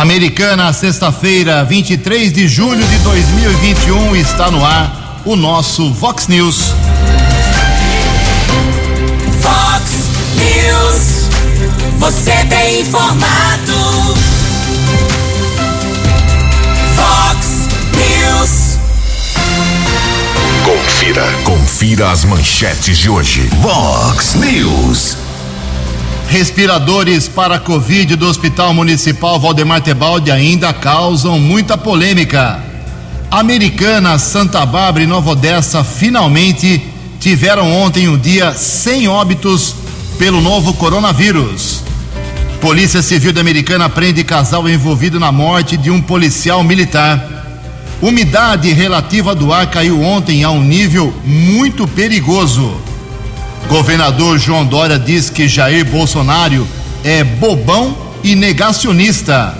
Americana, sexta-feira, 23 de julho de 2021, está no ar o nosso Vox News. Vox News. Você tem informado. Vox News. Confira. Confira as manchetes de hoje. Vox News. Respiradores para Covid do Hospital Municipal Valdemar Tebaldi ainda causam muita polêmica. Americana, Santa Bárbara e Nova Odessa finalmente tiveram ontem um dia sem óbitos pelo novo coronavírus. Polícia Civil da Americana prende casal envolvido na morte de um policial militar. Umidade relativa do ar caiu ontem a um nível muito perigoso. Governador João Dória diz que Jair Bolsonaro é bobão e negacionista.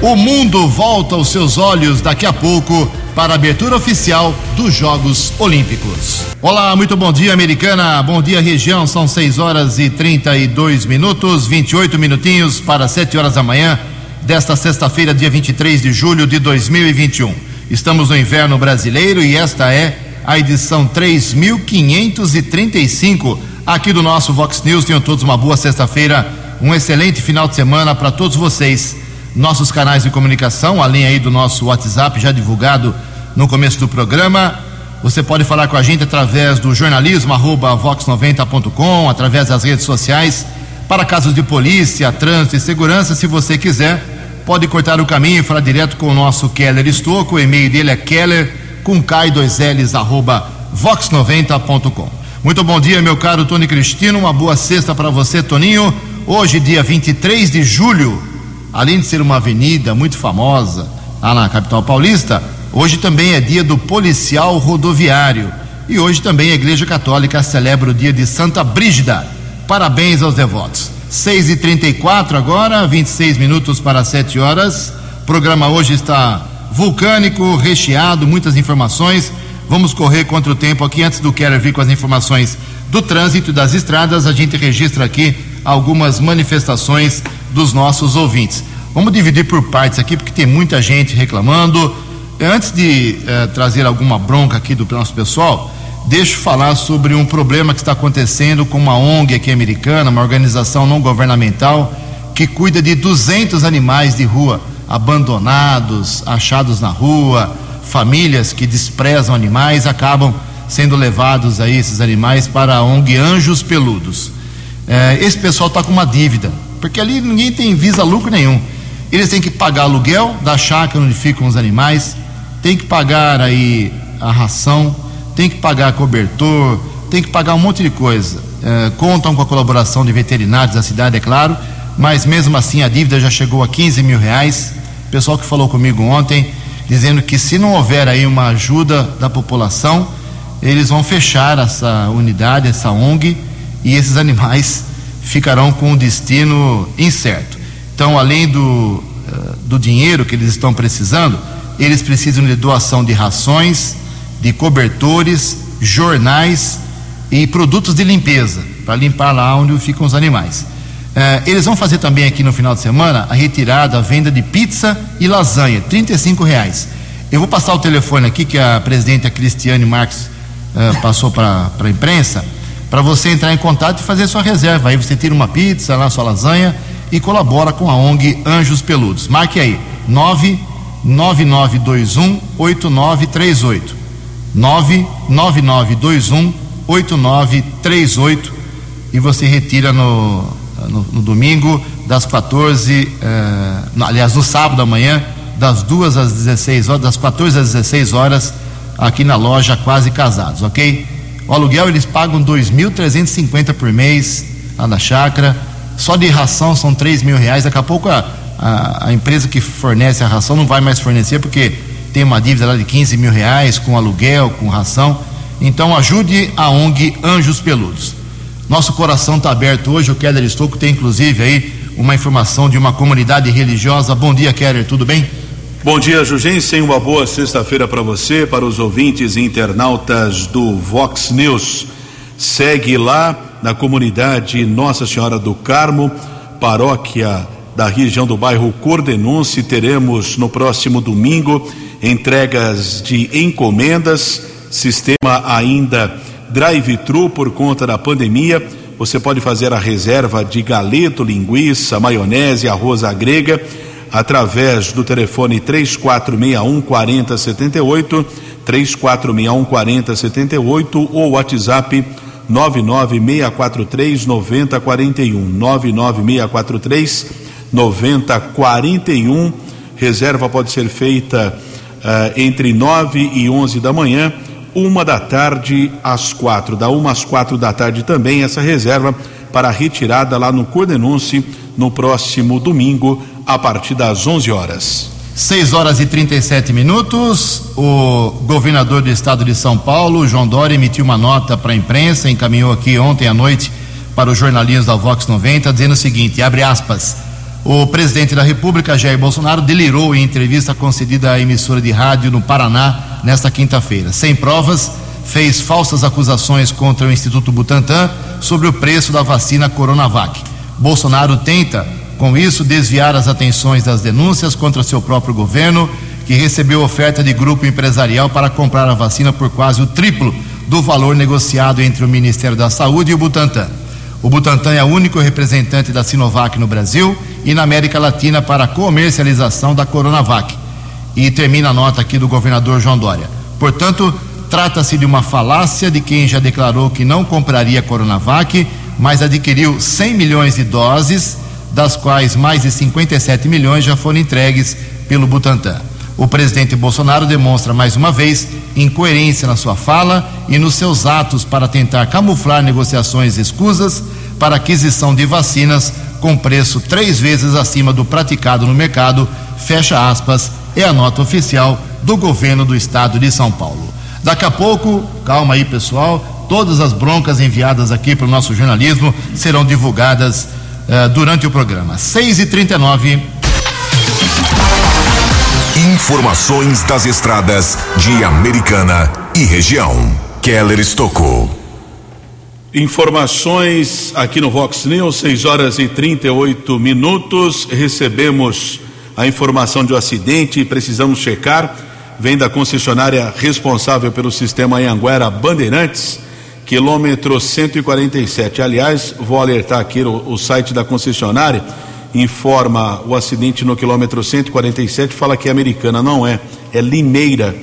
O mundo volta os seus olhos daqui a pouco para a abertura oficial dos Jogos Olímpicos. Olá, muito bom dia, americana. Bom dia, região. São 6 horas e 32 minutos, 28 minutinhos para 7 horas da manhã desta sexta-feira, dia 23 de julho de 2021. Estamos no inverno brasileiro e esta é a edição 3535 aqui do nosso Vox News. Tenham todos uma boa sexta-feira, um excelente final de semana para todos vocês. Nossos canais de comunicação, além aí do nosso WhatsApp já divulgado no começo do programa. Você pode falar com a gente através do jornalismo arroba vox90.com, através das redes sociais, para casos de polícia, trânsito e segurança, se você quiser, pode cortar o caminho e falar direto com o nosso Keller Estocco, o e-mail dele é keller com K2Ls, arroba vox90.com. Muito bom dia, meu caro Tony Cristino. Uma boa sexta para você, Toninho. Hoje, dia 23 de julho, além de ser uma avenida muito famosa lá na capital paulista, hoje também é dia do policial rodoviário. E hoje também a Igreja Católica celebra o dia de Santa Brígida. Parabéns aos devotos. 6 e 34 agora, 26 minutos para 7 horas. O programa hoje está vulcânico, recheado, muitas informações. Vamos correr contra o tempo aqui. Antes do Keller vir com as informações do trânsito e das estradas, a gente registra aqui algumas manifestações dos nossos ouvintes. Vamos dividir por partes aqui, porque tem muita gente reclamando. Antes de eh, trazer alguma bronca aqui do nosso pessoal, deixa eu falar sobre um problema que está acontecendo com uma ONG aqui americana, uma organização não governamental, que cuida de 200 animais de rua abandonados, achados na rua, famílias que desprezam animais acabam sendo levados aí esses animais para a ONG Anjos Peludos. É, esse pessoal está com uma dívida, porque ali ninguém tem visa lucro nenhum. Eles têm que pagar aluguel da chácara onde ficam os animais, tem que pagar aí a ração, tem que pagar cobertor, tem que pagar um monte de coisa. É, contam com a colaboração de veterinários da cidade, é claro, mas mesmo assim a dívida já chegou a 15 mil reais. O pessoal que falou comigo ontem, dizendo que se não houver aí uma ajuda da população, eles vão fechar essa unidade, essa ONG, e esses animais ficarão com um destino incerto. Então, além do, do dinheiro que eles estão precisando, eles precisam de doação de rações, de cobertores, jornais e produtos de limpeza, para limpar lá onde ficam os animais. Eh, eles vão fazer também aqui no final de semana a retirada, a venda de pizza e lasanha, 35 reais. Eu vou passar o telefone aqui que a presidente a Cristiane Marques eh, passou para a imprensa, para você entrar em contato e fazer sua reserva. Aí você tira uma pizza, lá sua lasanha e colabora com a ONG Anjos Peludos. Marque aí, 99921 8938. 99921 8938 e você retira no, no, no domingo das 14, eh, aliás, no sábado amanhã, das 2 às 16 horas, das 14 às 16 horas, aqui na loja Quase Casados, ok? O aluguel eles pagam 2.350 por mês lá na chácara, só de ração são 3 mil reais. Daqui a pouco a, a, a empresa que fornece a ração não vai mais fornecer porque tem uma dívida lá de 15 mil reais com aluguel, com ração. Então ajude a ONG Anjos Peludos. Nosso coração está aberto hoje. O Keller Estouco tem inclusive aí uma informação de uma comunidade religiosa. Bom dia, Keller, tudo bem? Bom dia, Jugensen. Uma boa sexta-feira para você, para os ouvintes e internautas do Vox News. Segue lá na comunidade Nossa Senhora do Carmo, paróquia da região do bairro Cordenunce. Teremos no próximo domingo entregas de encomendas, sistema ainda drive-thru por conta da pandemia. Você pode fazer a reserva de galeto, linguiça, maionese, arroz à grega através do telefone 3461 4078, 3461 4078 ou WhatsApp 99643 9041, 99643 9041. Reserva pode ser feita uh, entre 9 e 11 da manhã, uma da tarde às quatro, da uma às quatro da tarde também essa reserva para retirada lá no Cordenunce no próximo domingo a partir das 11 horas. 6 horas e 37 minutos. O governador do estado de São Paulo, João Dória, emitiu uma nota para a imprensa, encaminhou aqui ontem à noite para os jornalistas da Vox 90, dizendo o seguinte: abre aspas. O presidente da República, Jair Bolsonaro, delirou em entrevista concedida à emissora de rádio no Paraná nesta quinta-feira. Sem provas, fez falsas acusações contra o Instituto Butantan sobre o preço da vacina Coronavac. Bolsonaro tenta com isso, desviar as atenções das denúncias contra seu próprio governo, que recebeu oferta de grupo empresarial para comprar a vacina por quase o triplo do valor negociado entre o Ministério da Saúde e o Butantan. O Butantan é o único representante da Sinovac no Brasil e na América Latina para a comercialização da Coronavac. E termina a nota aqui do governador João Dória. Portanto, trata-se de uma falácia de quem já declarou que não compraria Coronavac, mas adquiriu 100 milhões de doses das quais mais de 57 milhões já foram entregues pelo Butantan. O presidente Bolsonaro demonstra mais uma vez incoerência na sua fala e nos seus atos para tentar camuflar negociações escusas para aquisição de vacinas com preço três vezes acima do praticado no mercado. Fecha aspas, é a nota oficial do governo do estado de São Paulo. Daqui a pouco, calma aí pessoal, todas as broncas enviadas aqui para o nosso jornalismo serão divulgadas uh, durante o programa. 6 e 39 Informações das estradas de Americana e região. Keller Estocou. Informações aqui no Vox News, 6 horas e 38 minutos. Recebemos a informação de um acidente e precisamos checar. Vem da concessionária responsável pelo sistema Anhanguera Bandeirantes quilômetro 147. Aliás, vou alertar aqui o, o, site da concessionária informa o acidente no quilômetro 147, fala que é americana, não é, é Limeira.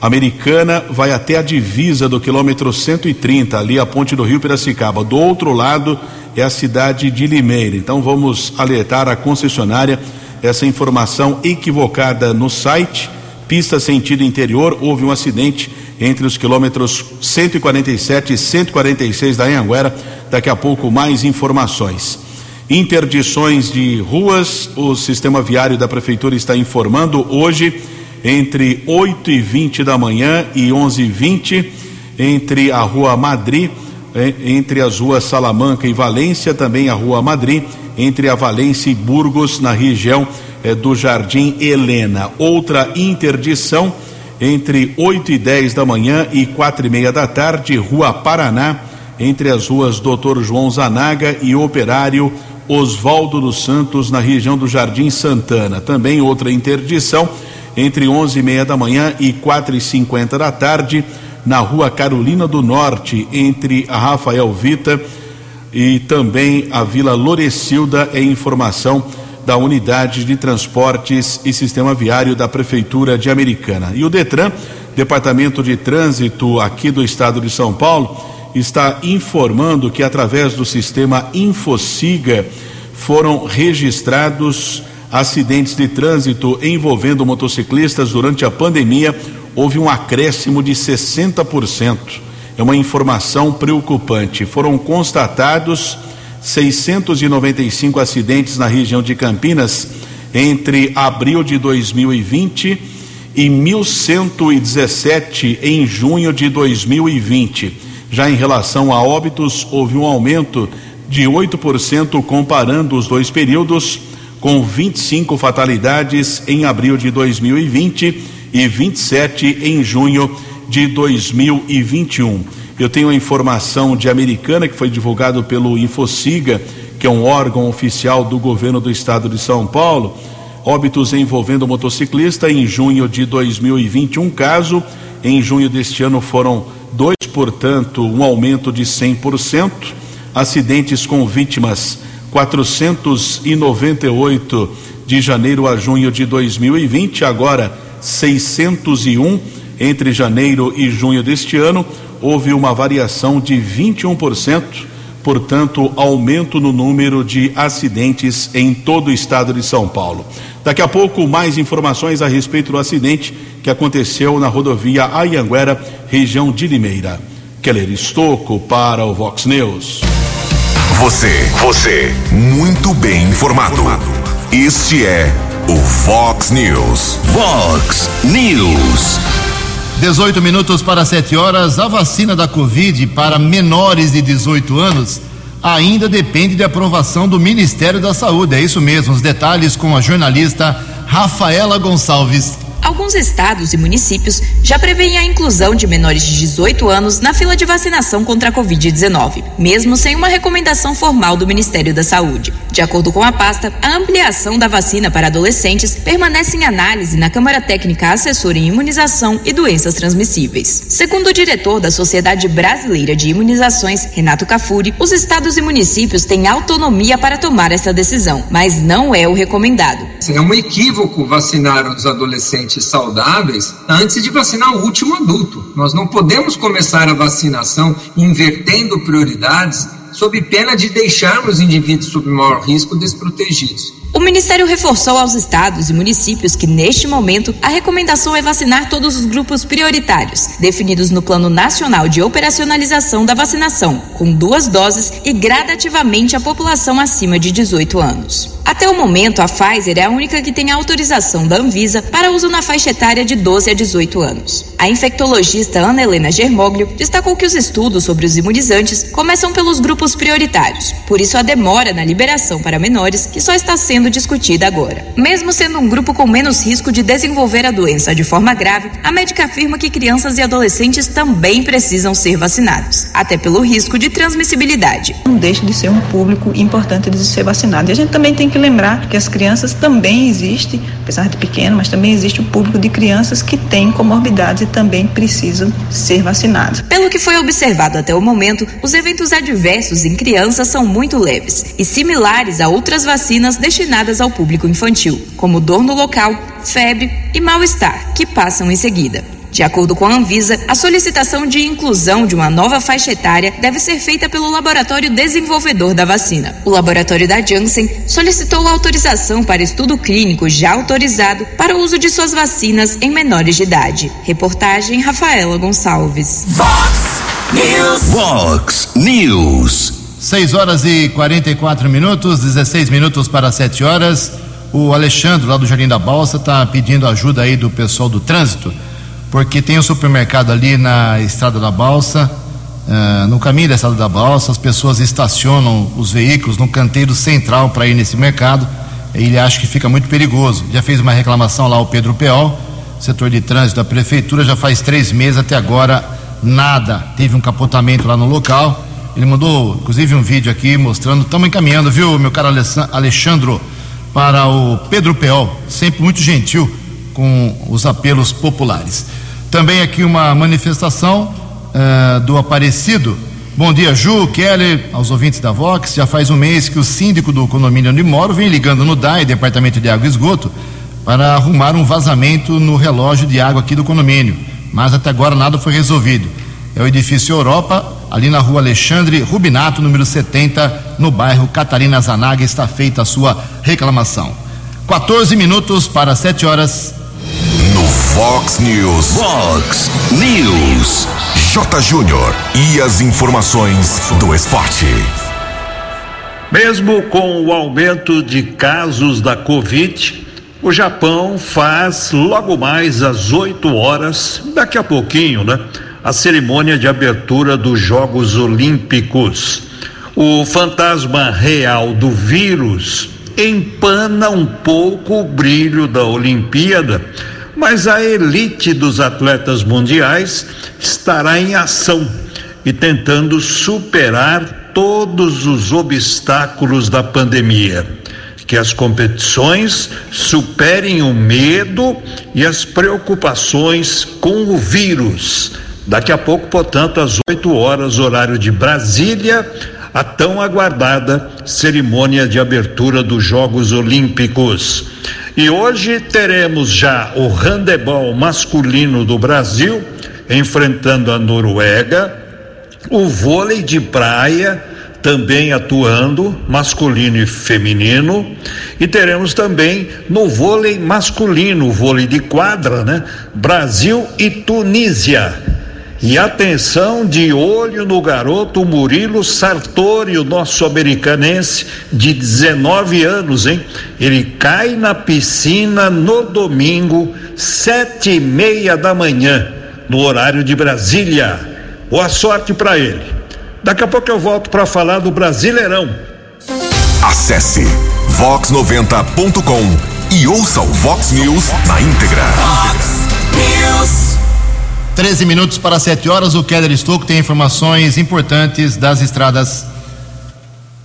Americana vai até a divisa do quilômetro 130, ali a ponte do Rio Piracicaba. Do outro lado é a cidade de Limeira. Então vamos alertar a concessionária essa informação equivocada no site. Pista sentido interior, houve um acidente entre os quilômetros 147 e 146 da Anhanguera. Daqui a pouco mais informações. Interdições de ruas, o sistema viário da prefeitura está informando hoje entre 8 e 20 da manhã e 11 e 20 entre a Rua Madrid, eh, entre as ruas Salamanca e Valência, também a Rua Madrid, entre a Valência e Burgos, na região eh, do Jardim Helena. Outra interdição entre 8 e 10 da manhã e quatro e meia da tarde, Rua Paraná, entre as ruas Doutor João Zanaga e Operário Oswaldo dos Santos, na região do Jardim Santana. Também outra interdição entre 11 e meia da manhã e quatro e cinquenta da tarde, na Rua Carolina do Norte, entre a Rafael Vita e também a Vila Lorecilda, é informação da Unidade de Transportes e Sistema Viário da Prefeitura de Americana. E o Detran, Departamento de Trânsito aqui do estado de São Paulo, está informando que através do sistema Infociga foram registrados acidentes de trânsito envolvendo motociclistas durante a pandemia. Houve um acréscimo de 60%. É uma informação preocupante. Foram constatados 695 acidentes na região de Campinas entre abril de 2020 e 1.117 em junho de 2020. Já em relação a óbitos, houve um aumento de 8% comparando os dois períodos, com 25 fatalidades em abril de 2020 e 27 em junho de 2021. Eu tenho a informação de Americana que foi divulgado pelo Infociga que é um órgão oficial do governo do estado de São Paulo. Óbitos envolvendo motociclista em junho de 2020, um caso. Em junho deste ano foram portanto, um aumento de 100%. Acidentes com vítimas 498 de janeiro a junho de 2020, agora 601 entre janeiro e junho deste ano, houve uma variação de 21%, portanto, aumento no número de acidentes em todo o estado de São Paulo. Daqui a pouco, mais informações a respeito do acidente que aconteceu na rodovia Ayanguera, região de Limeira. Keller Estocco para o Vox News. Você, você, muito bem informado. Este é o Fox News. Fox News. 18 minutos para 7 horas. A vacina da Covid para menores de 18 anos ainda depende de aprovação do Ministério da Saúde. É isso mesmo. Os detalhes com a jornalista Rafaela Gonçalves. Alguns estados e municípios já prevêem a inclusão de menores de 18 anos na fila de vacinação contra a Covid-19, mesmo sem uma recomendação formal do Ministério da Saúde. De acordo com a pasta, a ampliação da vacina para adolescentes permanece em análise na Câmara Técnica Assessora em Imunização e Doenças Transmissíveis. Segundo o diretor da Sociedade Brasileira de Imunizações, Renato Cafuri, os estados e municípios têm autonomia para tomar essa decisão, mas não é o recomendado. É um equívoco vacinar os adolescentes saudáveis antes de vacinar o último adulto. Nós não podemos começar a vacinação invertendo prioridades sob pena de deixarmos indivíduos sob maior risco desprotegidos. O Ministério reforçou aos estados e municípios que, neste momento, a recomendação é vacinar todos os grupos prioritários, definidos no Plano Nacional de Operacionalização da Vacinação, com duas doses e gradativamente a população acima de 18 anos. Até o momento, a Pfizer é a única que tem autorização da Anvisa para uso na faixa etária de 12 a 18 anos. A infectologista Ana Helena Germoglio destacou que os estudos sobre os imunizantes começam pelos grupos prioritários, por isso a demora na liberação para menores, que só está sendo discutida agora. Mesmo sendo um grupo com menos risco de desenvolver a doença de forma grave, a médica afirma que crianças e adolescentes também precisam ser vacinados, até pelo risco de transmissibilidade. Não deixa de ser um público importante de ser vacinado. E a gente também tem que lembrar que as crianças também existem, apesar de pequeno, mas também existe o público de crianças que têm comorbidades e também precisam ser vacinados. Pelo que foi observado até o momento, os eventos adversos em crianças são muito leves e similares a outras vacinas destinadas ao público infantil, como dor no local, febre e mal-estar, que passam em seguida. De acordo com a Anvisa, a solicitação de inclusão de uma nova faixa etária deve ser feita pelo laboratório desenvolvedor da vacina. O laboratório da Janssen solicitou autorização para estudo clínico já autorizado para o uso de suas vacinas em menores de idade. Reportagem Rafaela Gonçalves. Fox News. Fox News. 6 horas e 44 minutos, 16 minutos para 7 horas. O Alexandre, lá do Jardim da Balsa, está pedindo ajuda aí do pessoal do trânsito, porque tem um supermercado ali na Estrada da Balsa, ah, no caminho da Estrada da Balsa, as pessoas estacionam os veículos no canteiro central para ir nesse mercado. Ele acha que fica muito perigoso. Já fez uma reclamação lá ao Pedro Peol, setor de trânsito da prefeitura, já faz três meses até agora nada. Teve um capotamento lá no local. Ele mandou, inclusive, um vídeo aqui mostrando. Estamos encaminhando, viu, meu caro Alexandro, para o Pedro Peol, sempre muito gentil com os apelos populares. Também aqui uma manifestação eh, do Aparecido. Bom dia, Ju, Keller, aos ouvintes da Vox. Já faz um mês que o síndico do condomínio onde moro vem ligando no DAE, Departamento de Água e Esgoto, para arrumar um vazamento no relógio de água aqui do condomínio. Mas até agora nada foi resolvido. É o edifício Europa, ali na rua Alexandre Rubinato, número 70, no bairro Catarina Zanaga, está feita a sua reclamação. 14 minutos para 7 horas. Fox News. Fox News. J. Júnior. E as informações do esporte. Mesmo com o aumento de casos da Covid, o Japão faz logo mais às 8 horas, daqui a pouquinho, né? A cerimônia de abertura dos Jogos Olímpicos. O fantasma real do vírus empana um pouco o brilho da Olimpíada, mas a elite dos atletas mundiais estará em ação e tentando superar todos os obstáculos da pandemia. Que as competições superem o medo e as preocupações com o vírus. Daqui a pouco, portanto, às 8 horas, horário de Brasília, a tão aguardada cerimônia de abertura dos Jogos Olímpicos. E hoje teremos já o handebol masculino do Brasil enfrentando a Noruega, o vôlei de praia também atuando, masculino e feminino, e teremos também no vôlei masculino, vôlei de quadra, né? Brasil e Tunísia. E atenção de olho no garoto Murilo Sartori, o nosso americanense de 19 anos, hein? Ele cai na piscina no domingo, sete e meia da manhã, no horário de Brasília. Boa sorte para ele. Daqui a pouco eu volto para falar do Brasileirão. Acesse vox90.com e ouça o Vox News na íntegra. Fox News. 13 minutos para 7 horas. O Keller Estouco tem informações importantes das estradas.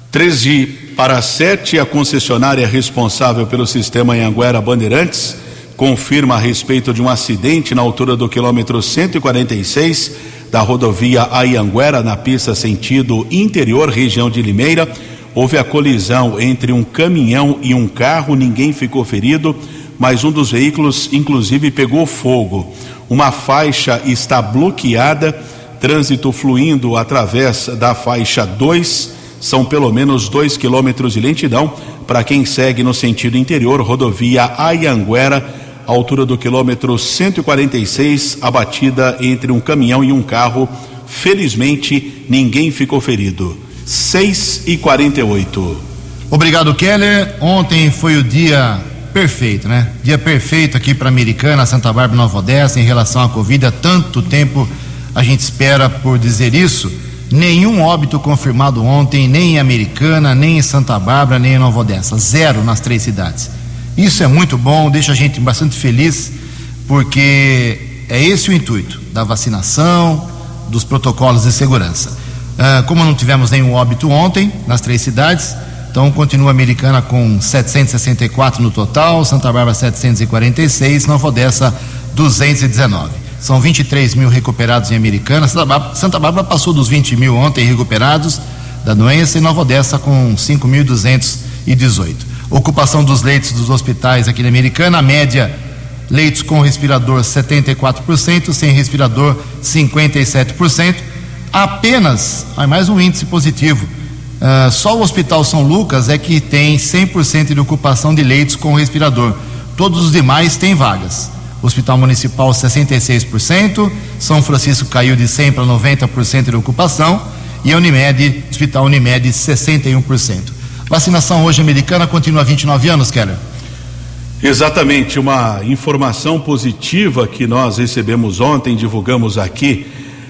13 para 7, a concessionária responsável pelo sistema Anhanguera Bandeirantes confirma a respeito de um acidente na altura do quilômetro 146 da rodovia Ayanguera, na pista sentido interior, região de Limeira. Houve a colisão entre um caminhão e um carro, ninguém ficou ferido, mas um dos veículos, inclusive, pegou fogo. Uma faixa está bloqueada, trânsito fluindo através da faixa 2, são pelo menos dois quilômetros de lentidão para quem segue no sentido interior, rodovia Ayanguera, altura do quilômetro 146, abatida entre um caminhão e um carro. Felizmente, ninguém ficou ferido. 6 e 48. Obrigado, Keller. Ontem foi o dia perfeito, né? Dia perfeito aqui para Americana, Santa Bárbara, Nova Odessa, em relação à Covid. Há tanto tempo a gente espera por dizer isso. Nenhum óbito confirmado ontem, nem em Americana, nem em Santa Bárbara, nem em Nova Odessa. Zero nas três cidades. Isso é muito bom, deixa a gente bastante feliz, porque é esse o intuito da vacinação, dos protocolos de segurança. Ah, como não tivemos nenhum óbito ontem nas três cidades, então continua a Americana com 764 no total, Santa Bárbara 746, Nova Odessa 219. São 23 mil recuperados em Americana. Santa Bárbara, Santa Bárbara passou dos 20 mil ontem recuperados da doença e Nova Odessa com 5.218. Ocupação dos leitos dos hospitais aqui na Americana, a média leitos com respirador 74%, sem respirador 57%. Apenas, mais um índice positivo. Uh, só o Hospital São Lucas é que tem 100% de ocupação de leitos com respirador. Todos os demais têm vagas. Hospital Municipal 66%, São Francisco caiu de 100 para 90% de ocupação e a Unimed, Hospital Unimed 61%. Vacinação hoje americana continua 29 anos, Keller? Exatamente, uma informação positiva que nós recebemos ontem, divulgamos aqui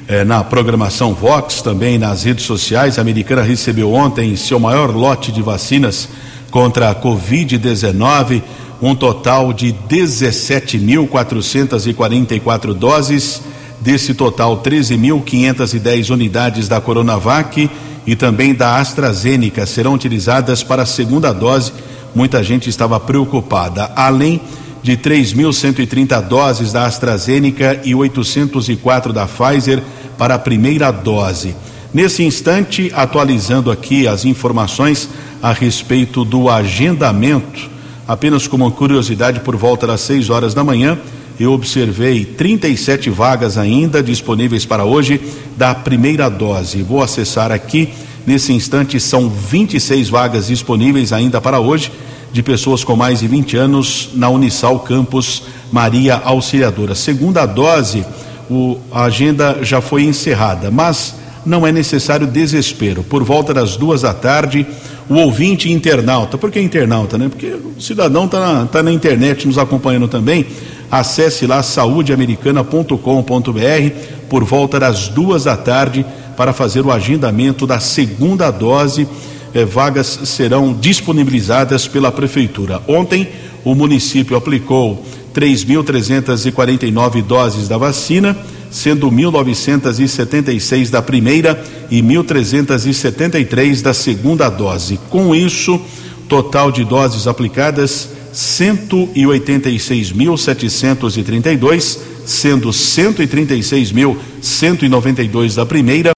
eh, na programação Vox, também nas redes sociais. A americana recebeu ontem seu maior lote de vacinas contra a Covid-19, um total de 17.444 doses. Desse total, 13.510 unidades da Coronavac e também da AstraZeneca serão utilizadas para a segunda dose. Muita gente estava preocupada. Além de 3.130 doses da AstraZeneca e 804 da Pfizer para a primeira dose. Nesse instante, atualizando aqui as informações a respeito do agendamento, apenas como curiosidade, por volta das 6 horas da manhã, eu observei 37 vagas ainda disponíveis para hoje da primeira dose. Vou acessar aqui, nesse instante, são 26 vagas disponíveis ainda para hoje de pessoas com mais de 20 anos na Unisal Campus Maria Auxiliadora. Segunda dose, o, a agenda já foi encerrada, mas não é necessário desespero. Por volta das duas da tarde, o ouvinte internauta, por que internauta, né? Porque o cidadão está na, tá na internet nos acompanhando também. Acesse lá saudeamericana.com.br por volta das duas da tarde para fazer o agendamento da segunda dose eh, vagas serão disponibilizadas pela Prefeitura. Ontem, o município aplicou 3.349 doses da vacina, sendo 1.976 da primeira e 1.373 da segunda dose. Com isso, total de doses aplicadas 186.732, sendo 136.192 da primeira,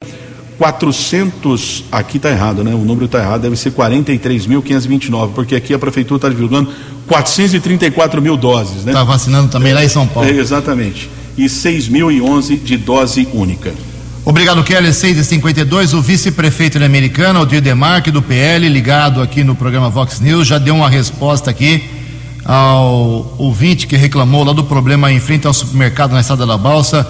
400, aqui está errado, né? O número está errado, deve ser 43.529, porque aqui a prefeitura está divulgando 434 mil doses, né? Está vacinando também lá em São Paulo. É, exatamente. E 6.011 de dose única. Obrigado, Kelly. 6 e 52 O vice-prefeito americano, Aldir Demarque, do PL, ligado aqui no programa Vox News, já deu uma resposta aqui ao ouvinte que reclamou lá do problema em frente ao supermercado na Estrada da Balsa.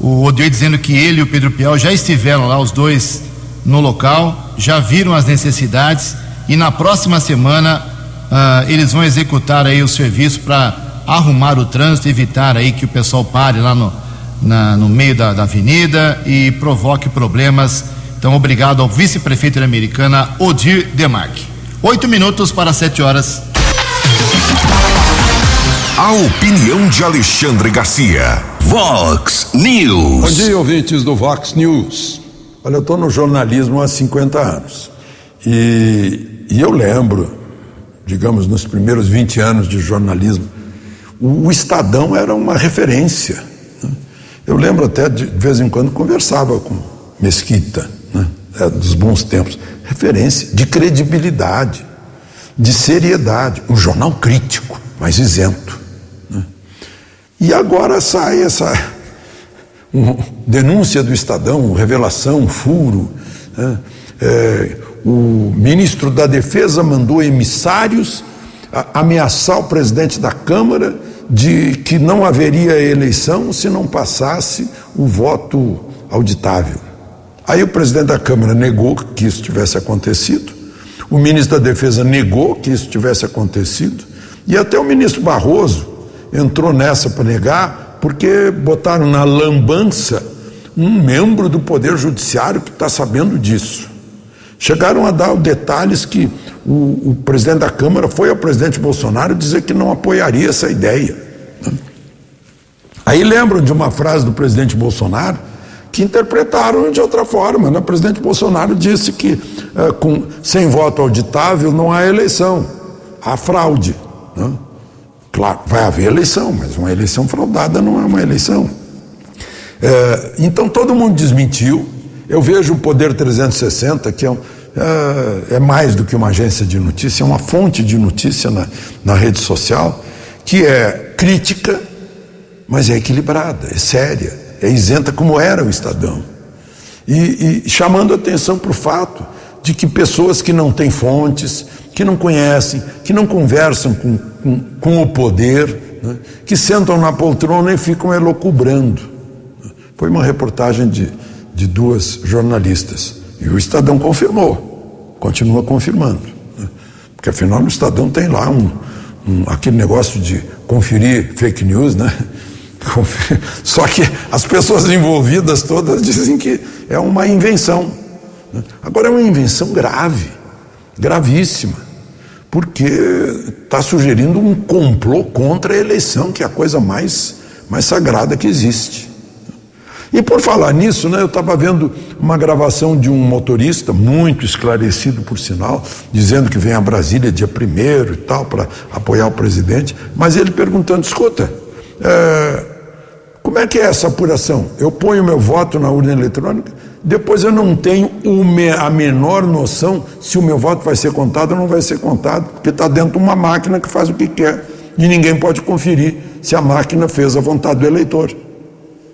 O Odir dizendo que ele e o Pedro Pial já estiveram lá, os dois, no local, já viram as necessidades e na próxima semana uh, eles vão executar aí o serviço para arrumar o trânsito, evitar aí que o pessoal pare lá no, na, no meio da, da avenida e provoque problemas. Então, obrigado ao vice-prefeito americana Odir Demarque. Oito minutos para sete horas. A opinião de Alexandre Garcia. Vox News. Bom dia, ouvintes do Vox News. Olha, eu estou no jornalismo há 50 anos. E, e, eu lembro, digamos, nos primeiros 20 anos de jornalismo, o, o Estadão era uma referência. Né? Eu lembro até, de, de, vez em quando, conversava com Mesquita, né? é, dos bons tempos. Referência de credibilidade, de seriedade. Um jornal crítico, mas isento. E agora sai essa um, denúncia do Estadão, revelação, furo. Né? É, o ministro da Defesa mandou emissários a, ameaçar o presidente da Câmara de que não haveria eleição se não passasse o voto auditável. Aí o presidente da Câmara negou que isso tivesse acontecido, o ministro da Defesa negou que isso tivesse acontecido, e até o ministro Barroso entrou nessa para negar, porque botaram na lambança um membro do Poder Judiciário que está sabendo disso. Chegaram a dar detalhes que o, o, presidente da Câmara foi ao presidente Bolsonaro dizer que não apoiaria essa ideia. Aí lembram de uma frase do presidente Bolsonaro que interpretaram de outra forma. Né? O presidente Bolsonaro disse que é, com, sem voto auditável não há eleição, há fraude. Né? Claro, vai haver eleição, mas uma eleição fraudada não é uma eleição. É, então todo mundo desmentiu. Eu vejo o Poder 360, que é, é, é, mais do que uma agência de notícia, é uma fonte de notícia na, na rede social, que é crítica, mas é equilibrada, é séria, é isenta como era o Estadão. E, e chamando atenção para o fato de que pessoas que não têm fontes, que não conhecem, que não conversam com, com, com o poder, né? que sentam na poltrona e ficam elocubrando. Foi uma reportagem de, de duas jornalistas. E o Estadão confirmou, continua confirmando. Né? Porque afinal o Estadão tem lá um, um, aquele negócio de conferir fake news, né? Só que as pessoas envolvidas todas dizem que é uma invenção. Né? Agora é uma invenção grave, gravíssima porque está sugerindo um complô contra a eleição, que é a coisa mais, mais sagrada que existe. E por falar nisso, né, eu estava vendo uma gravação de um motorista, muito esclarecido por sinal, dizendo que vem a Brasília dia primeiro e tal, para apoiar o presidente, mas ele perguntando: escuta, é, como é que é essa apuração? Eu ponho meu voto na urna eletrônica? Depois eu não tenho a menor noção se o meu voto vai ser contado ou não vai ser contado, porque está dentro de uma máquina que faz o que quer e ninguém pode conferir se a máquina fez a vontade do eleitor.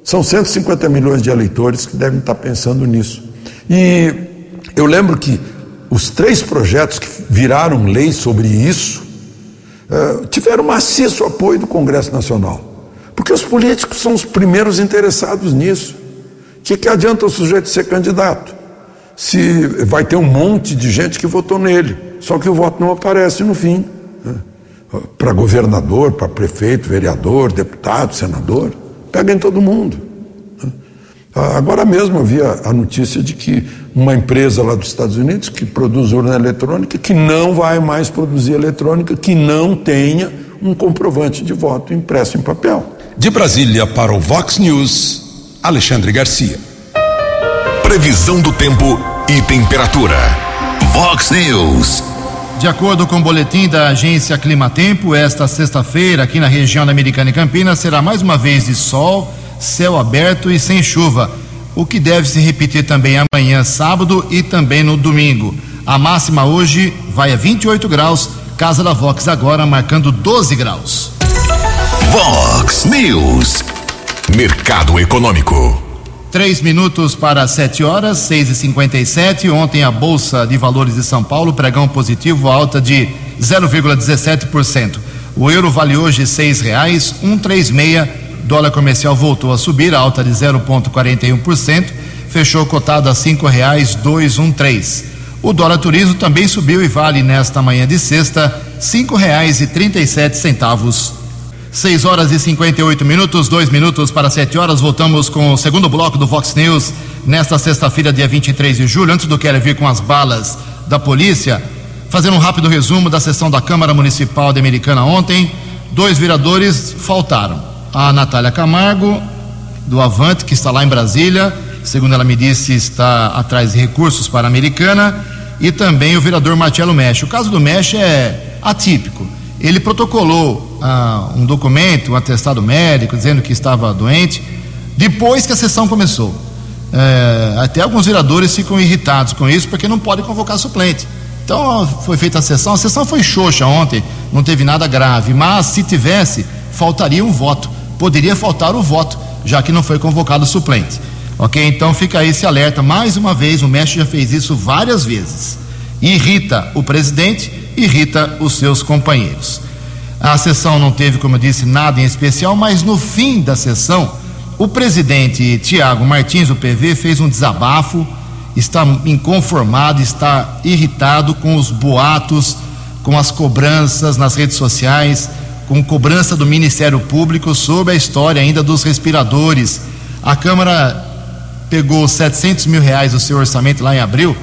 São 150 milhões de eleitores que devem estar pensando nisso. E eu lembro que os três projetos que viraram lei sobre isso uh, tiveram maciço apoio do Congresso Nacional, porque os políticos são os primeiros interessados nisso. O que, que adianta o sujeito ser candidato? Se vai ter um monte de gente que votou nele, só que o voto não aparece no fim. Né? Para governador, para prefeito, vereador, deputado, senador, pega em todo mundo. Né? Agora mesmo vi a, a, notícia de que uma empresa lá dos Estados Unidos que produz urna eletrônica, que não vai mais produzir eletrônica, que não tenha um comprovante de voto impresso em papel. De Brasília para o Vox News. Alexandre Garcia. Previsão do tempo e temperatura. Vox News. De acordo com o boletim da agência Climatempo, esta sexta-feira, aqui na região da Americana e Campinas, será mais uma vez de sol, céu aberto e sem chuva, o que deve se repetir também amanhã, sábado e também no domingo. A máxima hoje vai a 28 graus, Casa da Vox agora marcando 12 graus. Vox News. Mercado Econômico. Três minutos para sete horas, seis e cinquenta e sete. Ontem a Bolsa de Valores de São Paulo, pregão positivo, alta de 0,17%. O euro vale hoje seis reais, um três meia. Dólar comercial voltou a subir, alta de 0,41%, fechou cotado a cinco reais, dois um três. O dólar turismo também subiu e vale nesta manhã de sexta, cinco reais e trinta e sete centavos. 6 horas e 58 minutos, dois minutos para 7 horas. Voltamos com o segundo bloco do Vox News nesta sexta-feira, dia 23 de julho. Antes do Quero vir com as balas da polícia, fazendo um rápido resumo da sessão da Câmara Municipal de Americana ontem. Dois vereadores faltaram. A Natália Camargo, do Avante, que está lá em Brasília, segundo ela me disse, está atrás de recursos para a Americana, e também o vereador Marcelo Mexe. O caso do Mexe é atípico ele protocolou ah, um documento, um atestado médico, dizendo que estava doente, depois que a sessão começou. É, até alguns vereadores ficam irritados com isso, porque não pode convocar suplente. Então foi feita a sessão, a sessão foi xoxa ontem, não teve nada grave, mas se tivesse, faltaria um voto. Poderia faltar o voto, já que não foi convocado suplente. Ok? Então fica aí esse alerta. Mais uma vez, o mestre já fez isso várias vezes. Irrita o presidente irrita os seus companheiros. A sessão não teve, como eu disse, nada em especial, mas no fim da sessão, o presidente Tiago Martins, do PV, fez um desabafo, está inconformado, está irritado com os boatos, com as cobranças nas redes sociais, com cobrança do Ministério Público sobre a história ainda dos respiradores. A Câmara pegou 700 mil reais do seu orçamento lá em abril,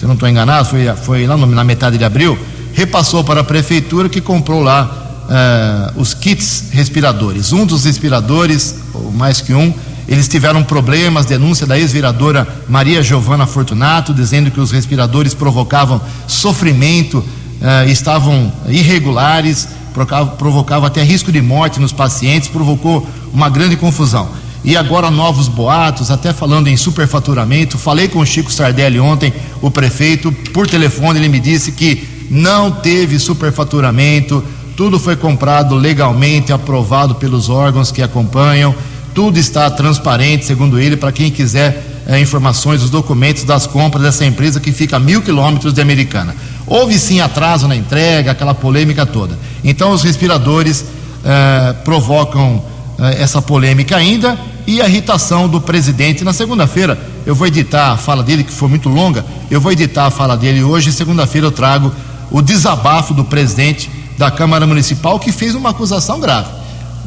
se não estou enganado, foi, foi lá no, na metade de abril, repassou para a prefeitura que comprou lá uh, os kits respiradores. Um dos respiradores, ou mais que um, eles tiveram problemas, denúncia da ex-vereadora Maria Giovana Fortunato, dizendo que os respiradores provocavam sofrimento, uh, estavam irregulares, provocavam, provocavam até risco de morte nos pacientes, provocou uma grande confusão. E agora novos boatos, até falando em superfaturamento. Falei com o Chico Sardelli ontem, o prefeito, por telefone, ele me disse que não teve superfaturamento, tudo foi comprado legalmente, aprovado pelos órgãos que acompanham, tudo está transparente, segundo ele, para quem quiser é, informações, os documentos das compras dessa empresa que fica a mil quilômetros de Americana. Houve sim atraso na entrega, aquela polêmica toda. Então os respiradores é, provocam essa polêmica ainda e a irritação do presidente. Na segunda-feira eu vou editar a fala dele, que foi muito longa, eu vou editar a fala dele hoje, segunda-feira eu trago o desabafo do presidente da Câmara Municipal, que fez uma acusação grave.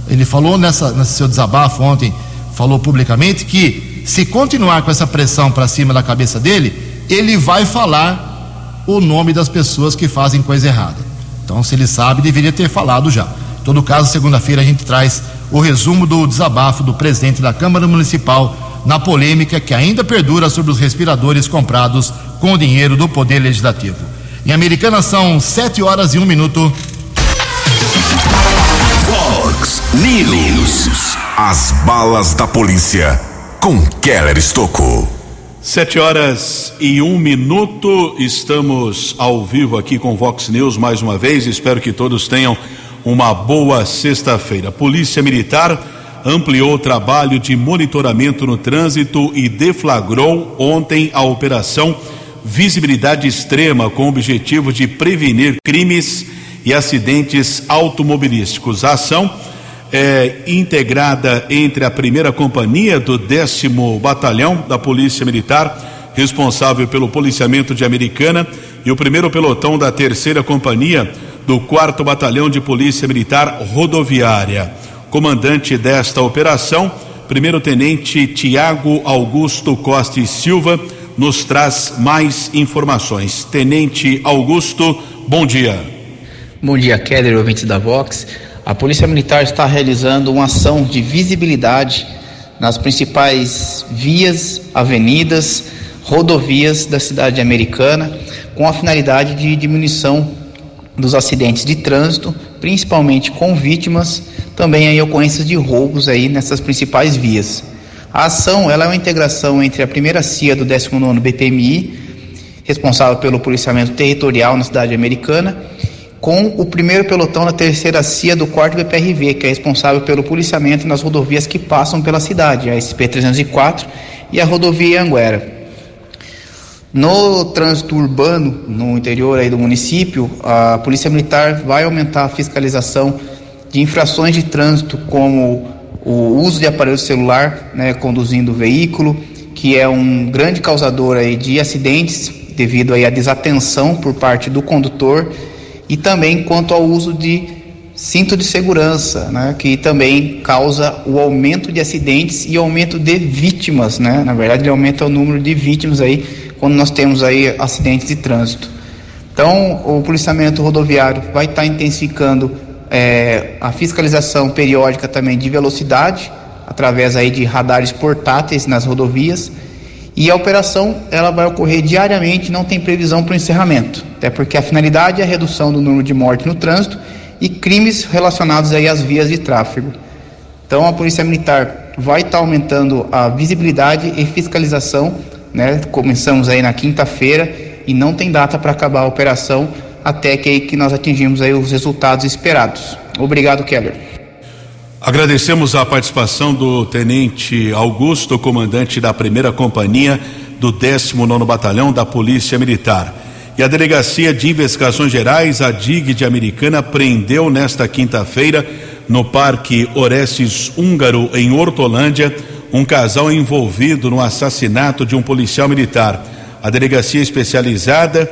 Ele falou nessa, nesse seu desabafo ontem, falou publicamente que se continuar com essa pressão para cima da cabeça dele, ele vai falar o nome das pessoas que fazem coisa errada. Então, se ele sabe, deveria ter falado já. Em todo caso, segunda-feira a gente traz o resumo do desabafo do presidente da Câmara Municipal na polêmica que ainda perdura sobre os respiradores comprados com o dinheiro do Poder Legislativo. Em Americana são sete horas e um minuto. Fox News. As balas da polícia com Keller Estocou. Sete horas e um minuto. Estamos ao vivo aqui com Vox News mais uma vez. Espero que todos tenham uma boa sexta-feira. Polícia Militar ampliou o trabalho de monitoramento no trânsito e deflagrou ontem a operação visibilidade extrema com o objetivo de prevenir crimes e acidentes automobilísticos. A ação é integrada entre a primeira companhia do décimo batalhão da Polícia Militar, responsável pelo policiamento de Americana, e o primeiro pelotão da terceira companhia do quarto batalhão de Polícia Militar Rodoviária. Comandante desta operação, primeiro-tenente Tiago Augusto Costa e Silva nos traz mais informações. Tenente Augusto, bom dia. Bom dia, Keller, ouvintes da Vox. A Polícia Militar está realizando uma ação de visibilidade nas principais vias, avenidas, rodovias da cidade americana, com a finalidade de diminuição dos acidentes de trânsito, principalmente com vítimas, também aí ocorrências de roubos aí nessas principais vias. A ação ela é uma integração entre a primeira CIA do 19º BPMI, responsável pelo policiamento territorial na cidade americana, com o primeiro pelotão da terceira CIA do 4 BPRV, que é responsável pelo policiamento nas rodovias que passam pela cidade, a SP-304 e a rodovia Anguera. No trânsito urbano, no interior aí do município, a Polícia Militar vai aumentar a fiscalização de infrações de trânsito, como o uso de aparelho celular, né, conduzindo o veículo, que é um grande causador aí de acidentes devido aí à desatenção por parte do condutor e também quanto ao uso de cinto de segurança, né, que também causa o aumento de acidentes e aumento de vítimas, né? Na verdade, ele aumenta o número de vítimas aí quando nós temos aí acidentes de trânsito. Então, o policiamento rodoviário vai estar intensificando é, a fiscalização periódica também de velocidade através aí de radares portáteis nas rodovias e a operação ela vai ocorrer diariamente, não tem previsão para o encerramento, até porque a finalidade é a redução do número de mortes no trânsito e crimes relacionados aí às vias de tráfego. Então a Polícia Militar vai estar aumentando a visibilidade e fiscalização, né? Começamos aí na quinta-feira e não tem data para acabar a operação até que, que nós atingimos aí os resultados esperados. Obrigado, Keller. Agradecemos a participação do Tenente Augusto, comandante da primeira companhia do 19 Batalhão da Polícia Militar. E a Delegacia de Investigações Gerais, a DIG de Americana, prendeu nesta quinta-feira, no Parque Orestes Húngaro, em Hortolândia, um casal envolvido no assassinato de um policial militar. A delegacia especializada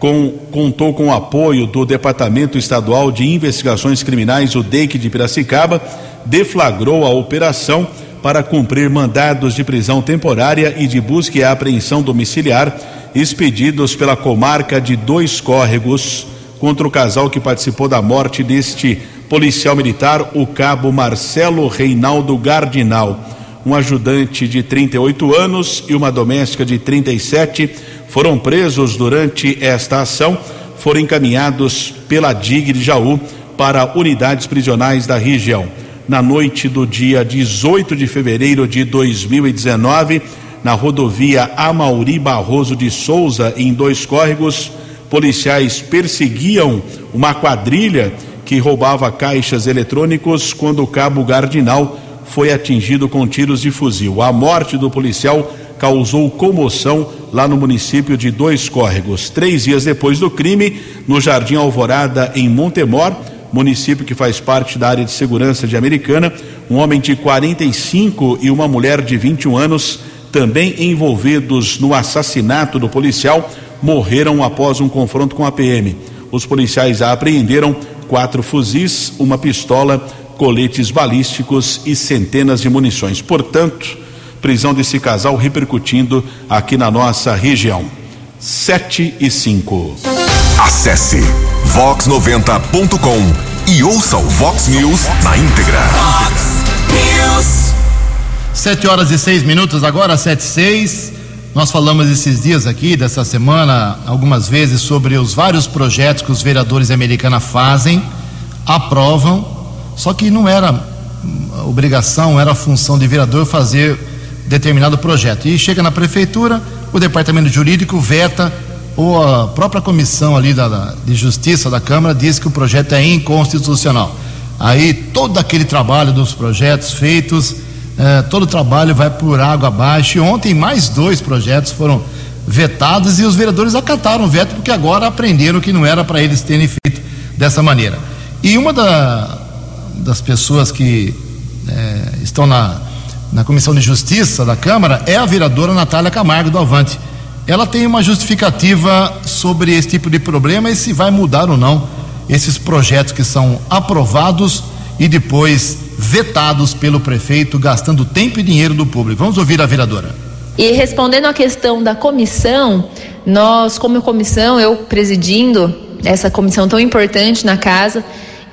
com, contou com o apoio do Departamento Estadual de Investigações Criminais, o DEIC de Piracicaba, deflagrou a operação para cumprir mandados de prisão temporária e de busca e apreensão domiciliar expedidos pela comarca de Dois Córregos contra o casal que participou da morte deste policial militar, o cabo Marcelo Reinaldo Gardinal. Um ajudante de 38 anos e uma doméstica de 37 foram presos durante esta ação, foram encaminhados pela DIG de Jaú para unidades prisionais da região. Na noite do dia 18 de fevereiro de 2019, na rodovia Amauri Barroso de Souza, em Dois Córregos, policiais perseguiam uma quadrilha que roubava caixas eletrônicos quando o cabo Gardinal foi atingido com tiros de fuzil. A morte do policial causou comoção lá no município de Dois Córregos. Três dias depois do crime, no Jardim Alvorada, em Montemor, município que faz parte da área de segurança de Americana, um homem de 45 e uma mulher de 21 anos, também envolvidos no assassinato do policial, morreram após um confronto com a PM. Os policiais apreenderam quatro fuzis, uma pistola, coletes balísticos e centenas de munições. Portanto, prisão desse casal repercutindo aqui na nossa região. 7 e 5. Acesse vox90.com e ouça o Vox News na íntegra. Vox News. 7 horas e 6 minutos, agora 7 e 6. Nós falamos esses dias aqui, dessa semana, algumas vezes, sobre os vários projetos que os vereadores americanos fazem, aprovam, só que não era obrigação, era função de vereador fazer determinado projeto. E chega na prefeitura, o departamento jurídico veta, ou a própria comissão ali da, da, de justiça da Câmara diz que o projeto é inconstitucional. Aí todo aquele trabalho dos projetos feitos, eh, todo o trabalho vai por água abaixo. E ontem mais dois projetos foram vetados e os vereadores acataram o veto porque agora aprenderam que não era para eles terem feito dessa maneira. E uma da, das pessoas que eh, estão na, na Comissão de Justiça da Câmara é a vereadora Natália Camargo do Avante. Ela tem uma justificativa sobre esse tipo de problema e se vai mudar ou não esses projetos que são aprovados e depois vetados pelo prefeito, gastando tempo e dinheiro do público. Vamos ouvir a vereadora. E respondendo à questão da comissão, nós, como comissão, eu presidindo essa comissão tão importante na casa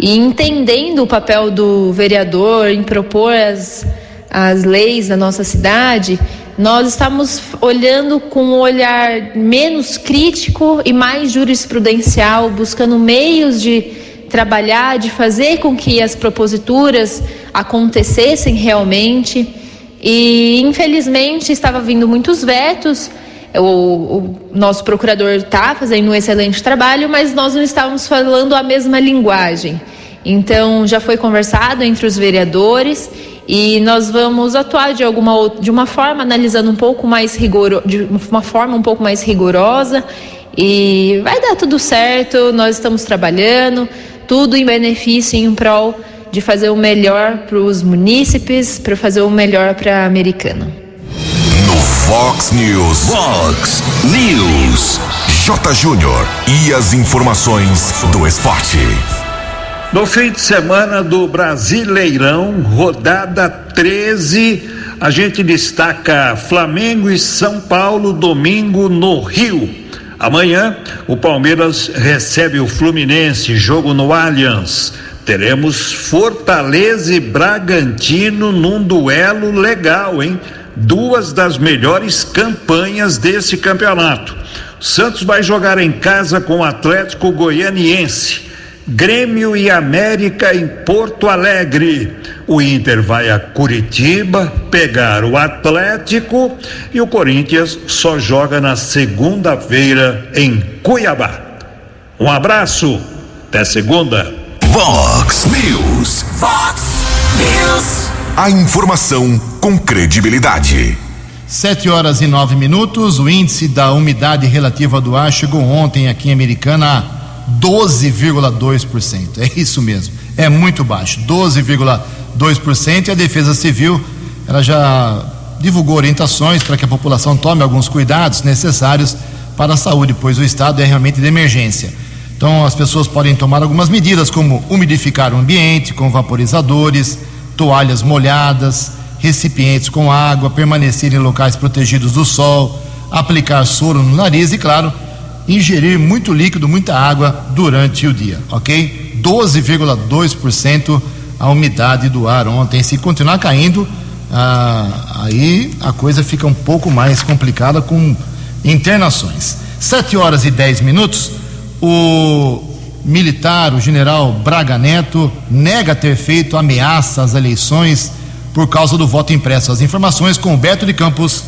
e entendendo o papel do vereador em propor as as leis da nossa cidade, nós estamos olhando com um olhar menos crítico e mais jurisprudencial, buscando meios de trabalhar, de fazer com que as proposituras acontecessem realmente. E infelizmente estava vindo muitos vetos. O, o nosso procurador está fazendo um excelente trabalho, mas nós não estávamos falando a mesma linguagem. Então já foi conversado entre os vereadores e nós vamos atuar de alguma de uma forma analisando um pouco mais rigor de uma forma um pouco mais rigorosa e vai dar tudo certo. Nós estamos trabalhando tudo em benefício em prol de fazer o melhor para os munícipes, para fazer o melhor para a Americana. No Fox News. Fox News. J. Júnior e as informações do esporte. No fim de semana do Brasileirão, rodada 13, a gente destaca Flamengo e São Paulo, domingo no Rio. Amanhã, o Palmeiras recebe o Fluminense, jogo no Allianz. Teremos Fortaleza e Bragantino num duelo legal, hein? Duas das melhores campanhas desse campeonato. Santos vai jogar em casa com o Atlético Goianiense. Grêmio e América em Porto Alegre. O Inter vai a Curitiba pegar o Atlético e o Corinthians só joga na segunda-feira em Cuiabá. Um abraço, até segunda. Fox News. Fox News. A informação com credibilidade. Sete horas e nove minutos. O índice da umidade relativa do ar chegou ontem aqui em Americana a 12,2%. É isso mesmo. É muito baixo. 12,2%. E a Defesa Civil ela já divulgou orientações para que a população tome alguns cuidados necessários para a saúde, pois o estado é realmente de emergência. Então as pessoas podem tomar algumas medidas, como umidificar o ambiente com vaporizadores, toalhas molhadas, recipientes com água, permanecer em locais protegidos do sol, aplicar soro no nariz e, claro, ingerir muito líquido, muita água durante o dia, ok? 12,2% a umidade do ar ontem. Se continuar caindo, ah, aí a coisa fica um pouco mais complicada com internações. 7 horas e 10 minutos. O militar, o general Braga Neto, nega ter feito ameaça às eleições por causa do voto impresso. As informações com o Beto de Campos.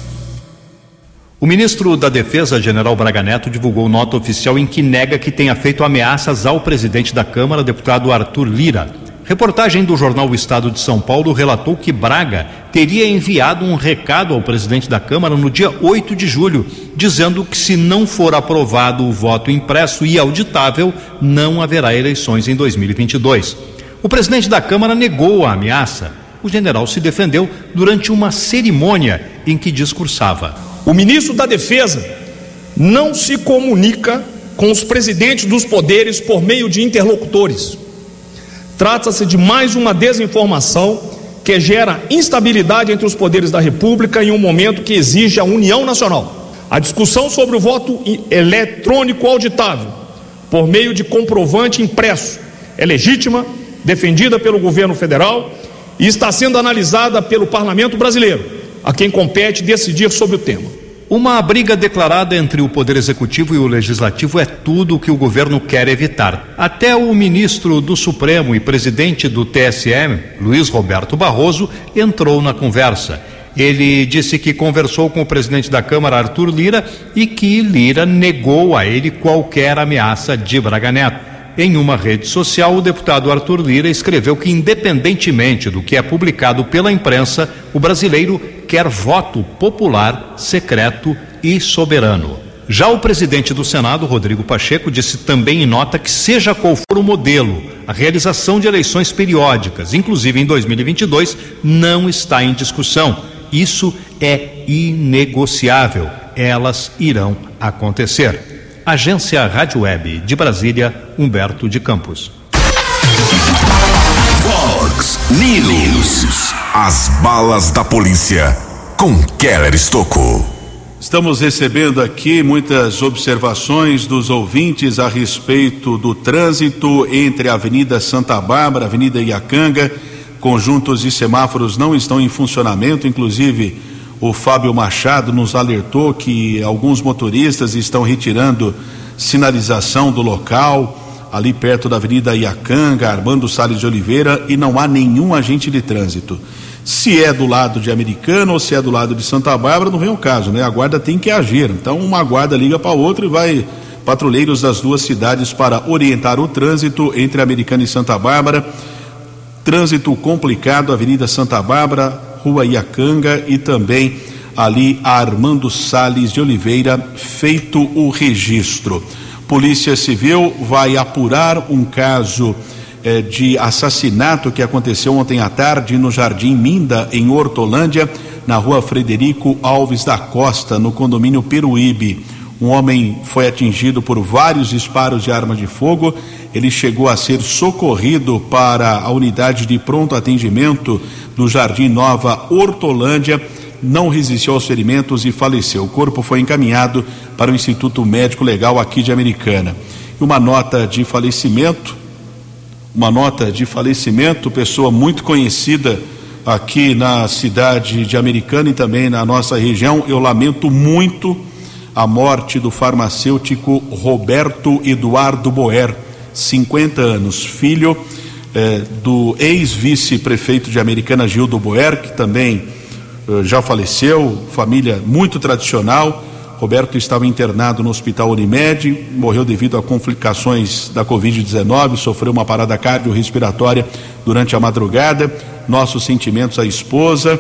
O ministro da Defesa, general Braga Neto, divulgou nota oficial em que nega que tenha feito ameaças ao presidente da Câmara, deputado Arthur Lira. Reportagem do jornal O Estado de São Paulo relatou que Braga teria enviado um recado ao presidente da Câmara no dia 8 de julho, dizendo que se não for aprovado o voto impresso e auditável, não haverá eleições em 2022. O presidente da Câmara negou a ameaça. O general se defendeu durante uma cerimônia em que discursava. O ministro da Defesa não se comunica com os presidentes dos poderes por meio de interlocutores. Trata-se de mais uma desinformação que gera instabilidade entre os poderes da República em um momento que exige a união nacional. A discussão sobre o voto eletrônico auditável, por meio de comprovante impresso, é legítima, defendida pelo governo federal e está sendo analisada pelo parlamento brasileiro, a quem compete decidir sobre o tema. Uma briga declarada entre o Poder Executivo e o Legislativo é tudo o que o governo quer evitar. Até o ministro do Supremo e presidente do TSM, Luiz Roberto Barroso, entrou na conversa. Ele disse que conversou com o presidente da Câmara, Arthur Lira, e que Lira negou a ele qualquer ameaça de Braga Neto. Em uma rede social, o deputado Arthur Lira escreveu que, independentemente do que é publicado pela imprensa, o brasileiro quer voto popular, secreto e soberano. Já o presidente do Senado, Rodrigo Pacheco, disse também em nota que, seja qual for o modelo, a realização de eleições periódicas, inclusive em 2022, não está em discussão. Isso é inegociável. Elas irão acontecer. Agência Rádio Web de Brasília, Humberto de Campos. Fox News. As balas da polícia com Keller Estocou. Estamos recebendo aqui muitas observações dos ouvintes a respeito do trânsito entre a Avenida Santa Bárbara, Avenida Iacanga, conjuntos de semáforos não estão em funcionamento, inclusive o Fábio Machado nos alertou que alguns motoristas estão retirando sinalização do local, ali perto da Avenida Iacanga, Armando Salles de Oliveira, e não há nenhum agente de trânsito. Se é do lado de Americana ou se é do lado de Santa Bárbara, não vem o caso, né? A guarda tem que agir. Então, uma guarda liga para outra e vai patrulheiros das duas cidades para orientar o trânsito entre Americana e Santa Bárbara. Trânsito complicado, Avenida Santa Bárbara, Rua Iacanga e também ali a Armando Sales de Oliveira, feito o registro. Polícia Civil vai apurar um caso eh, de assassinato que aconteceu ontem à tarde no Jardim Minda, em Hortolândia, na rua Frederico Alves da Costa, no condomínio Peruíbe. Um homem foi atingido por vários disparos de arma de fogo. Ele chegou a ser socorrido para a unidade de pronto atendimento do Jardim Nova Hortolândia. Não resistiu aos ferimentos e faleceu. O corpo foi encaminhado para o Instituto Médico Legal aqui de Americana. Uma nota de falecimento, uma nota de falecimento, pessoa muito conhecida aqui na cidade de Americana e também na nossa região. Eu lamento muito a morte do farmacêutico Roberto Eduardo Boer, 50 anos, filho eh, do ex-vice-prefeito de Americana Gildo Boer, que também eh, já faleceu, família muito tradicional. Roberto estava internado no Hospital Unimed, morreu devido a complicações da Covid-19, sofreu uma parada cardiorrespiratória durante a madrugada. Nossos sentimentos à esposa,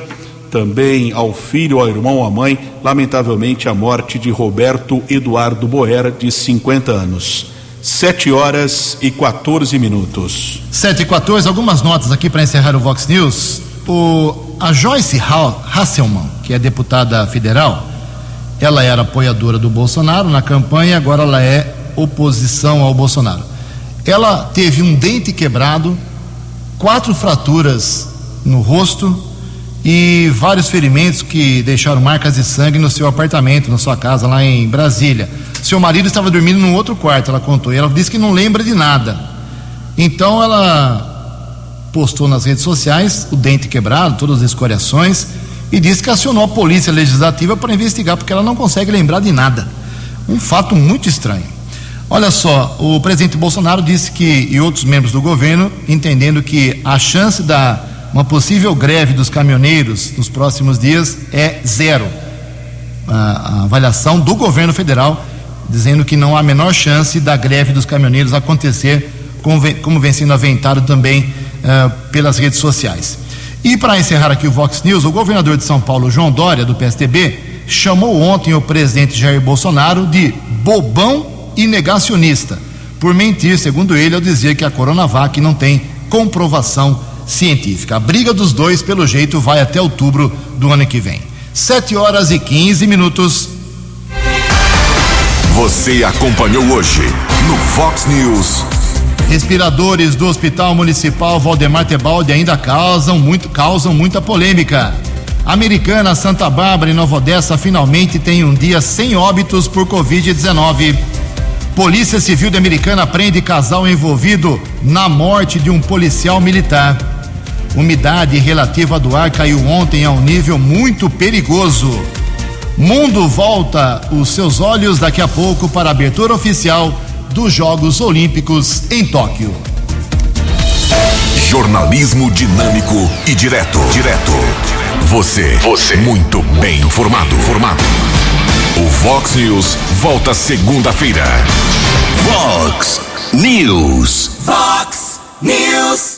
também ao filho, ao irmão, à mãe, lamentavelmente a morte de Roberto Eduardo Boera, de 50 anos. 7 horas e 14 minutos. 7 e 14, algumas notas aqui para encerrar o Vox News. O, a Joyce Hasselman, que é deputada federal, ela era apoiadora do Bolsonaro na campanha, agora ela é oposição ao Bolsonaro. Ela teve um dente quebrado, quatro fraturas no rosto, e vários ferimentos que deixaram marcas de sangue no seu apartamento, na sua casa lá em Brasília. Seu marido estava dormindo num outro quarto, ela contou, e ela disse que não lembra de nada. Então ela postou nas redes sociais o dente quebrado, todas as escoriações, e disse que acionou a polícia legislativa para investigar, porque ela não consegue lembrar de nada. Um fato muito estranho. Olha só, o presidente Bolsonaro disse que, e outros membros do governo, entendendo que a chance da uma possível greve dos caminhoneiros nos próximos dias é zero. A, avaliação do governo federal dizendo que não há a menor chance da greve dos caminhoneiros acontecer, como vem, como vem sendo aventado também uh, pelas redes sociais. E para encerrar aqui o Vox News, o governador de São Paulo, João Dória, do PSDB, chamou ontem o presidente Jair Bolsonaro de bobão e negacionista, por mentir, segundo ele, ao dizer que a Coronavac não tem comprovação científica. A briga dos dois, pelo jeito, vai até outubro do ano que vem. 7 horas e 15 minutos. Você acompanhou hoje no Fox News. Respiradores do Hospital Municipal Valdemar Tebaldi ainda causam, muito, causam muita polêmica. Americana, Santa Bárbara e Nova Odessa finalmente tem um dia sem óbitos por Covid-19. Polícia Civil de Americana prende casal envolvido na morte de um policial militar. Umidade relativa do ar caiu ontem a um nível muito perigoso. Mundo volta os seus olhos daqui a pouco para a abertura oficial dos Jogos Olímpicos em Tóquio. Jornalismo dinâmico e direto. Direto. Você. Você. Muito bem informado. Formado. O Vox News volta segunda-feira. Vox News. Vox News.